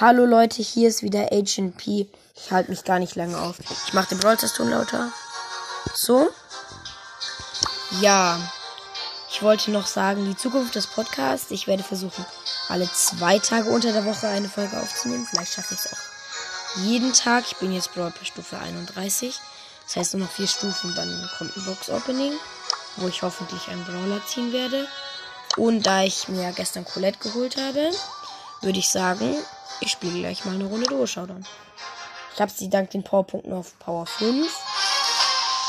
Hallo Leute, hier ist wieder Agent P. Ich halte mich gar nicht lange auf. Ich mache den Broadcast-Ton lauter. So. Ja. Ich wollte noch sagen, die Zukunft des Podcasts. Ich werde versuchen, alle zwei Tage unter der Woche eine Folge aufzunehmen. Vielleicht schaffe ich es auch jeden Tag. Ich bin jetzt bei Stufe 31. Das heißt nur noch vier Stufen, dann kommt ein Box-Opening, wo ich hoffentlich einen Brawler ziehen werde. Und da ich mir gestern Colette geholt habe, würde ich sagen, ich spiele gleich mal eine Runde Duo Showdown. Ich habe sie dank den Powerpunkten auf Power 5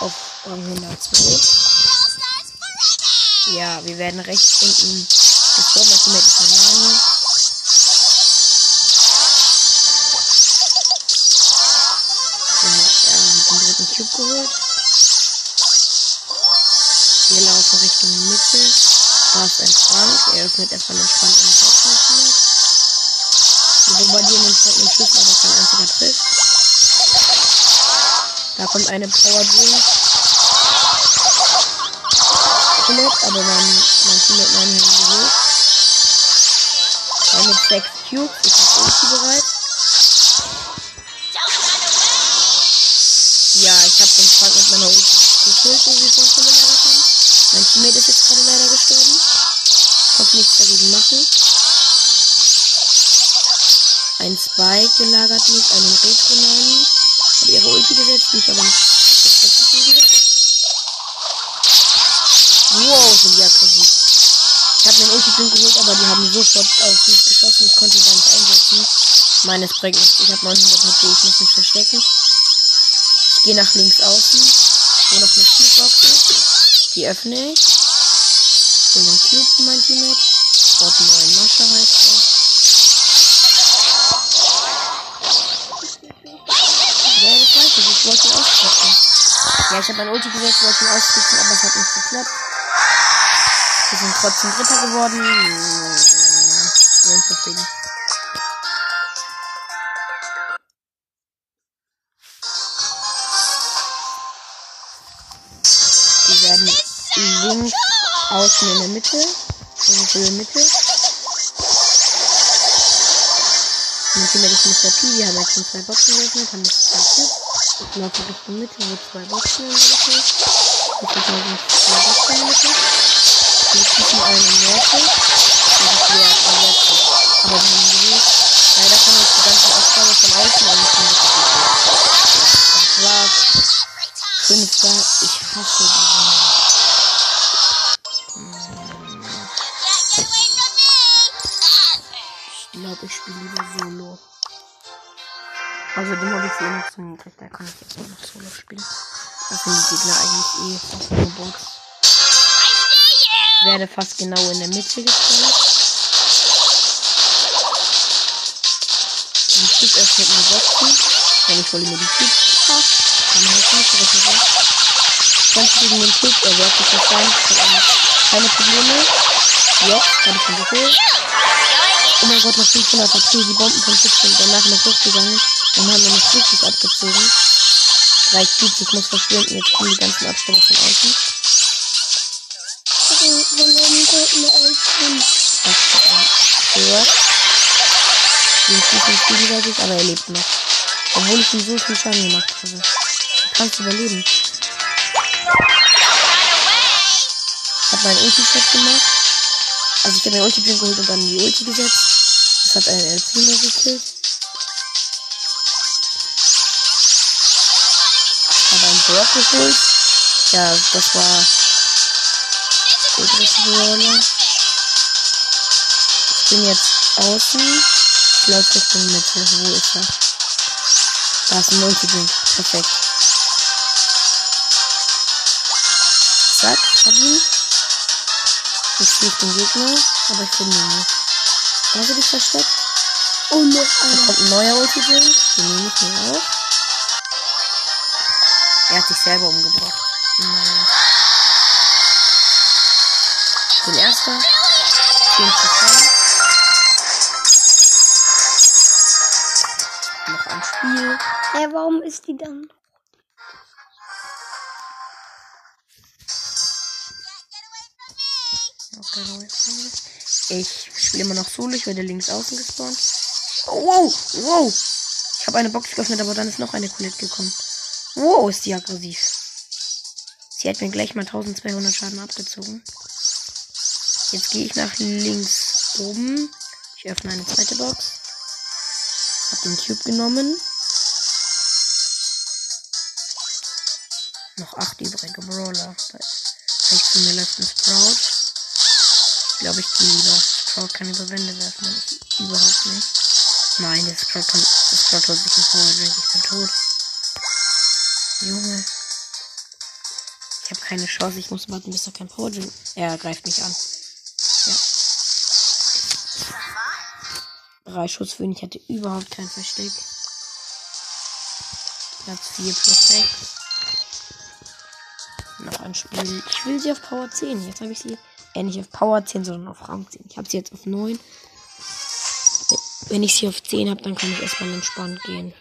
auf Rang 102. Ja, wir werden rechts unten also mit ist hat den dritten Cube geholt. Wir laufen Richtung Mitte. Da ist ein Frank. Er öffnet erstmal entspannt eine Hauptmaschine. Wir bombardieren den Frank mit Schüssen, aber kein einziger trifft. Da kommt eine Power Drink. Colette, aber mein, mein Teammate hat ihn geholt. Er mit 6 Cubes. Ich hab Ulti bereit. Ja, ich habe den Frank mit meiner Ulti gekillt, wie wir vorhin schon gelagert haben. Mein Teammate ist jetzt gerade leider gestorben. Konnte nichts dagegen machen. Ein Spike gelagert mit einem Retro-Nani. Hat ihre Ulti gesetzt, mich aber nicht. Wow, sind die aggressiv. Ich habe mir einen ulti geholt, aber die haben sofort auf mich geschossen. Ich konnte ihn gar nicht einsetzen. Meines bringt nichts. Ich habe 900 HP, ich muss mich verstecken. Ich gehe nach links außen, wo noch eine Cube-Box. Die öffne ich. Hol den Cube für mein Teammate. Einen neuen Mascher heißt er. Ich habe mein Ulti gesetzt, wollte ihn austricksen, aber es hat nicht geklappt. Wir sind trotzdem Dritter geworden. Bin zufrieden. Die werden links außen in der Mitte. Also für die Mitte. Und hier ist Mr. P. Wir haben jetzt schon zwei Boxen geöffnet, haben zwei Chips. Ich laufe Richtung Mitte, wo zwei Boxen in der Mitte. Ich versuche zwei Boxen in der Mitte. Wir schießen einen in Nordpol. Das ist der Nordpol. Aber wir haben gewählt. Leider kann uns die ganze Aufgabe von außen und nicht wirklich Das war's. Fünfter. Ich hasse diese. Außerdem habe ich sie eh noch zu niedrig. Da kann ich jetzt nur noch Solo spielen. Da sind die Gegner eigentlich eh auf der Box. Ich werde fast genau in der Mitte gestellt. Ein Typ öffnet eine Boxen. Wenn ich hole mir die Typ. Ah, dann halt nicht, was ich weiß. Kämpfe gegen den Typ, er wehrt sich das rein. Keine Probleme. Ja, habe ich schon geholt. Oh mein Gott, noch 500 HP, die Bomben von Typ sind danach noch hochgegangen. Dann haben wir noch richtig abgezogen. Drei Cubes, ich muss verschwinden, jetzt kommen die ganzen Abstände von außen. Gehört. Den ist wieder sich, aber er lebt noch. Obwohl ich ihm so viel Schaden gemacht habe. Du kannst überleben. Habe meinen Ulti-Set gemacht. Also ich habe meinen ulti geholt und dann die Ulti gesetzt. Das hat einen El Primo gekillt. habe einen Brock geholt. Ja, das war der. Ich bin jetzt außen. Ich laufe Richtung Mitte. Wo ist er? Da ist ein Multidrink. Perfekt. Ich den Gegner, aber ich finde ihn nicht. Da habe ich versteckt. Oh ne, Da einer. kommt ein neuer Ulti-Drink. Den nehme ich mir auch. Er hat sich selber umgebracht. Naja. Ich bin erster. 10 Prozent. Noch ein Spiel. Hä, warum ist die dann? Okay, Ich spiele immer noch Solo. Ich werde links außen gespawnt. Wow, wow. Ich habe eine Box geöffnet, aber dann ist noch eine Colette gekommen. Wow, ist die aggressiv. Sie hat mir gleich mal 1200 Schaden abgezogen. Jetzt gehe ich nach links oben. Ich öffne eine zweite Box. Hab den Cube genommen. Noch acht übrige Brawler. Rechts von mir läuft Sprout. Glaube, ich gehe lieber. Sprout kann über Wände werfen. Das ist überhaupt nicht. Nein, das Sprout, kann, das Sprout holt sich ein Power Drink. Ich bin tot. Junge. Ich habe keine Chance. Ich muss warten, bis er kein Power Drink. Er greift mich an. Ja. Drei Schuss für ihn. Ich hatte überhaupt kein Versteck. Platz 4 plus 6 noch ein Spiel. Ich will sie auf Power 10. Jetzt habe ich sie äh, nicht auf Power 10, sondern auf Rang 10. Ich habe sie jetzt auf 9. Wenn ich sie auf 10 habe, dann kann ich erstmal entspannt gehen.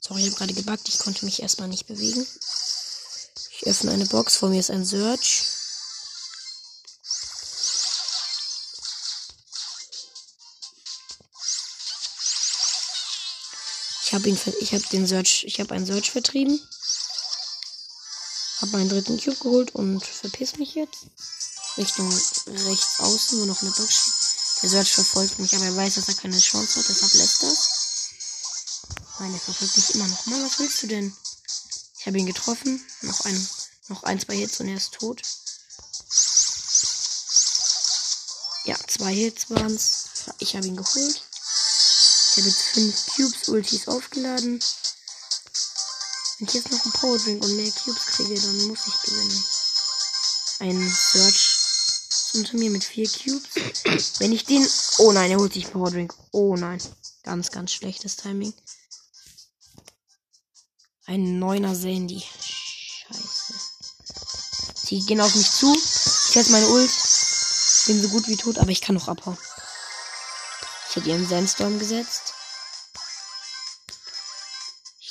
Sorry, ich habe gerade gebackt. Ich konnte mich erstmal nicht bewegen. Ich öffne eine Box. Vor mir ist ein Search. Ich habe ihn, den Search, ich habe einen Search vertrieben. Habe meinen dritten Cube geholt und verpiss mich jetzt. Richtung rechts außen, wo noch eine Box. Der Search verfolgt mich, aber er weiß, dass er keine Chance hat, deshalb lässt das. Nein, er verfolgt mich immer noch. Mann, was willst du denn? Ich habe ihn getroffen. Noch ein, noch ein, zwei Hits und er ist tot. Ja, zwei Hits waren's. Ich habe ihn geholt. Ich habe jetzt fünf Cubes, Ultis aufgeladen. Wenn ich jetzt noch einen Power Drink und mehr Cubes kriege, dann muss ich gewinnen. Ein Search unter mir mit vier Cubes. Wenn ich den. Oh nein, er holt sich Power Drink. Oh nein. Ganz, ganz schlechtes Timing. Ein neuner Sandy. Scheiße. Sie gehen auf mich zu. Ich setze meine Ult. Bin so gut wie tot, aber ich kann noch abhauen. Ich hätte ihren Sandstorm gesetzt.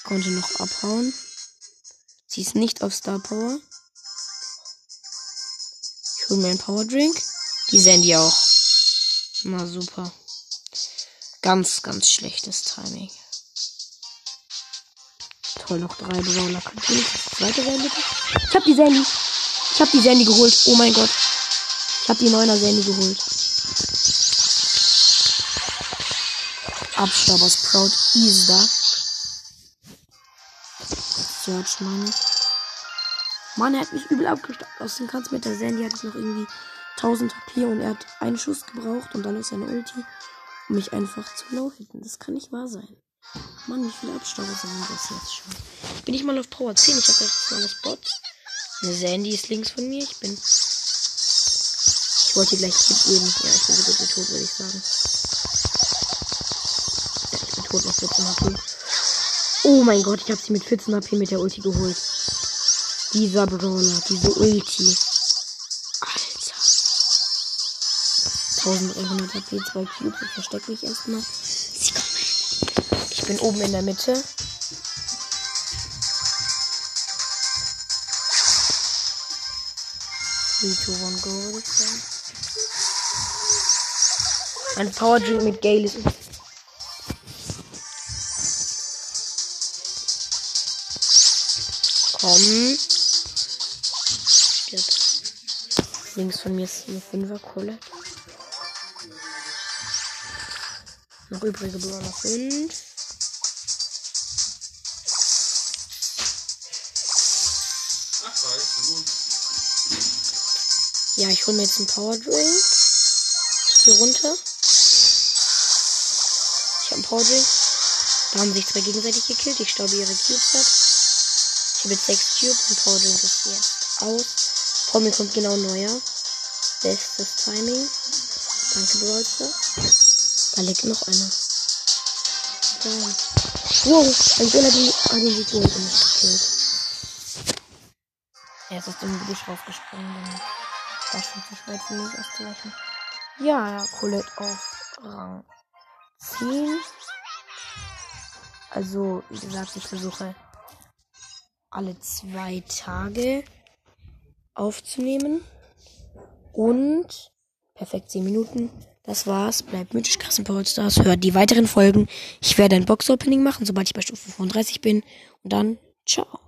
Konnte noch abhauen. Sie ist nicht auf Star Power. Ich hole mir einen Power Drink. Die Sandy auch. Na super. Ganz, ganz schlechtes Timing. Toll, noch drei Brawler. Kann ich das zweite sein, bitte? Ich hab die Sandy. Ich hab die Sandy geholt. Oh mein Gott. Ich hab die neuner Sandy geholt. Abstauber Sprout ist da. Search, Mann. Mann, er hat mich übel abgestaubt. Aus dem Kranz mit der Sandy hatte ich noch irgendwie 1000 HP und er hat einen Schuss gebraucht und dann ist seine Ulti, um mich einfach zu low hitten. Das kann nicht wahr sein. Mann, wie viele Abstauber sind das jetzt schon? Bin ich mal auf Power 10? Ich habe jetzt noch das Bot. Eine Sandy ist links von mir. Ich bin. Ich wollte gleich mitgeben. Ja, ich bin so gut wie tot, würde ich sagen. Ja, ich bin tot noch 14 HP. Oh mein Gott, ich habe sie mit 14 HP mit der Ulti geholt. Dieser Brawler, diese Ulti. Alter. 1300 HP, 2 Cubes. Ich verstecke mich erstmal. Sie kommen. Ich bin oben in der Mitte. One, go, würde ich sagen. Ein Power Drink mit Gale ist. Komm. Stirb. Links von mir ist eine Fünfer-Kohle. Noch übrige Brawler 5. Ja, ich hole mir jetzt einen Power Drink. Gehe runter. Ich habe einen Power Drink. Da haben sich zwei gegenseitig gekillt. Ich staube ihre Cubes ab. Ich habe jetzt 6 Cubes und Drink ist jetzt aus. Vor mir kommt genau neuer. Bestes Timing. Danke, Brawlster. Da liegt noch einer. Da. Wow, ein Bella, die an den und mich gekillt. Er ist aus dem Gebüsch rausgesprungen. Das ist nicht weit für mich auszuweichen. Ja, Colette auf Rang 10. Also, wie gesagt, ich versuche alle zwei Tage aufzunehmen. Und Perfekt 10 Minuten. Das war's. Bleibt mythisch krass in Brawl Stars. Hört die weiteren Folgen. Ich werde ein Box-Opening machen, sobald ich bei Stufe 35 bin. Und dann, ciao.